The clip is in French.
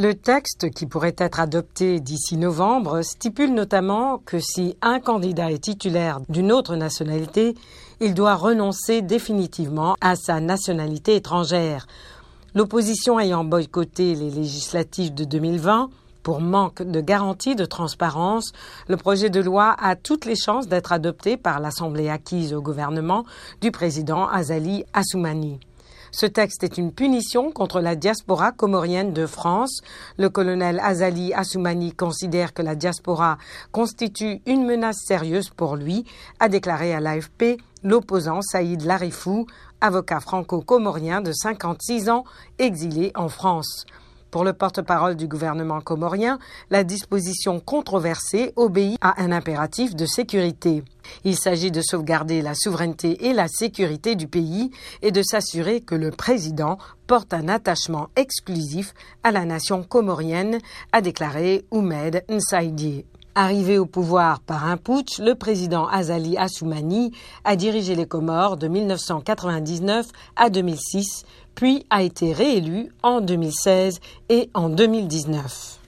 Le texte, qui pourrait être adopté d'ici novembre, stipule notamment que si un candidat est titulaire d'une autre nationalité, il doit renoncer définitivement à sa nationalité étrangère. L'opposition ayant boycotté les législatives de 2020, pour manque de garantie de transparence, le projet de loi a toutes les chances d'être adopté par l'Assemblée acquise au gouvernement du président Azali Assoumani. Ce texte est une punition contre la diaspora comorienne de France. Le colonel Azali Assoumani considère que la diaspora constitue une menace sérieuse pour lui, a déclaré à l'AFP l'opposant Saïd Larifou, avocat franco-comorien de 56 ans, exilé en France. Pour le porte-parole du gouvernement comorien, la disposition controversée obéit à un impératif de sécurité. Il s'agit de sauvegarder la souveraineté et la sécurité du pays et de s'assurer que le président porte un attachement exclusif à la nation comorienne, a déclaré Oumed Nsaidi. Arrivé au pouvoir par un putsch, le président Azali Assoumani a dirigé les Comores de 1999 à 2006, puis a été réélu en 2016 et en 2019.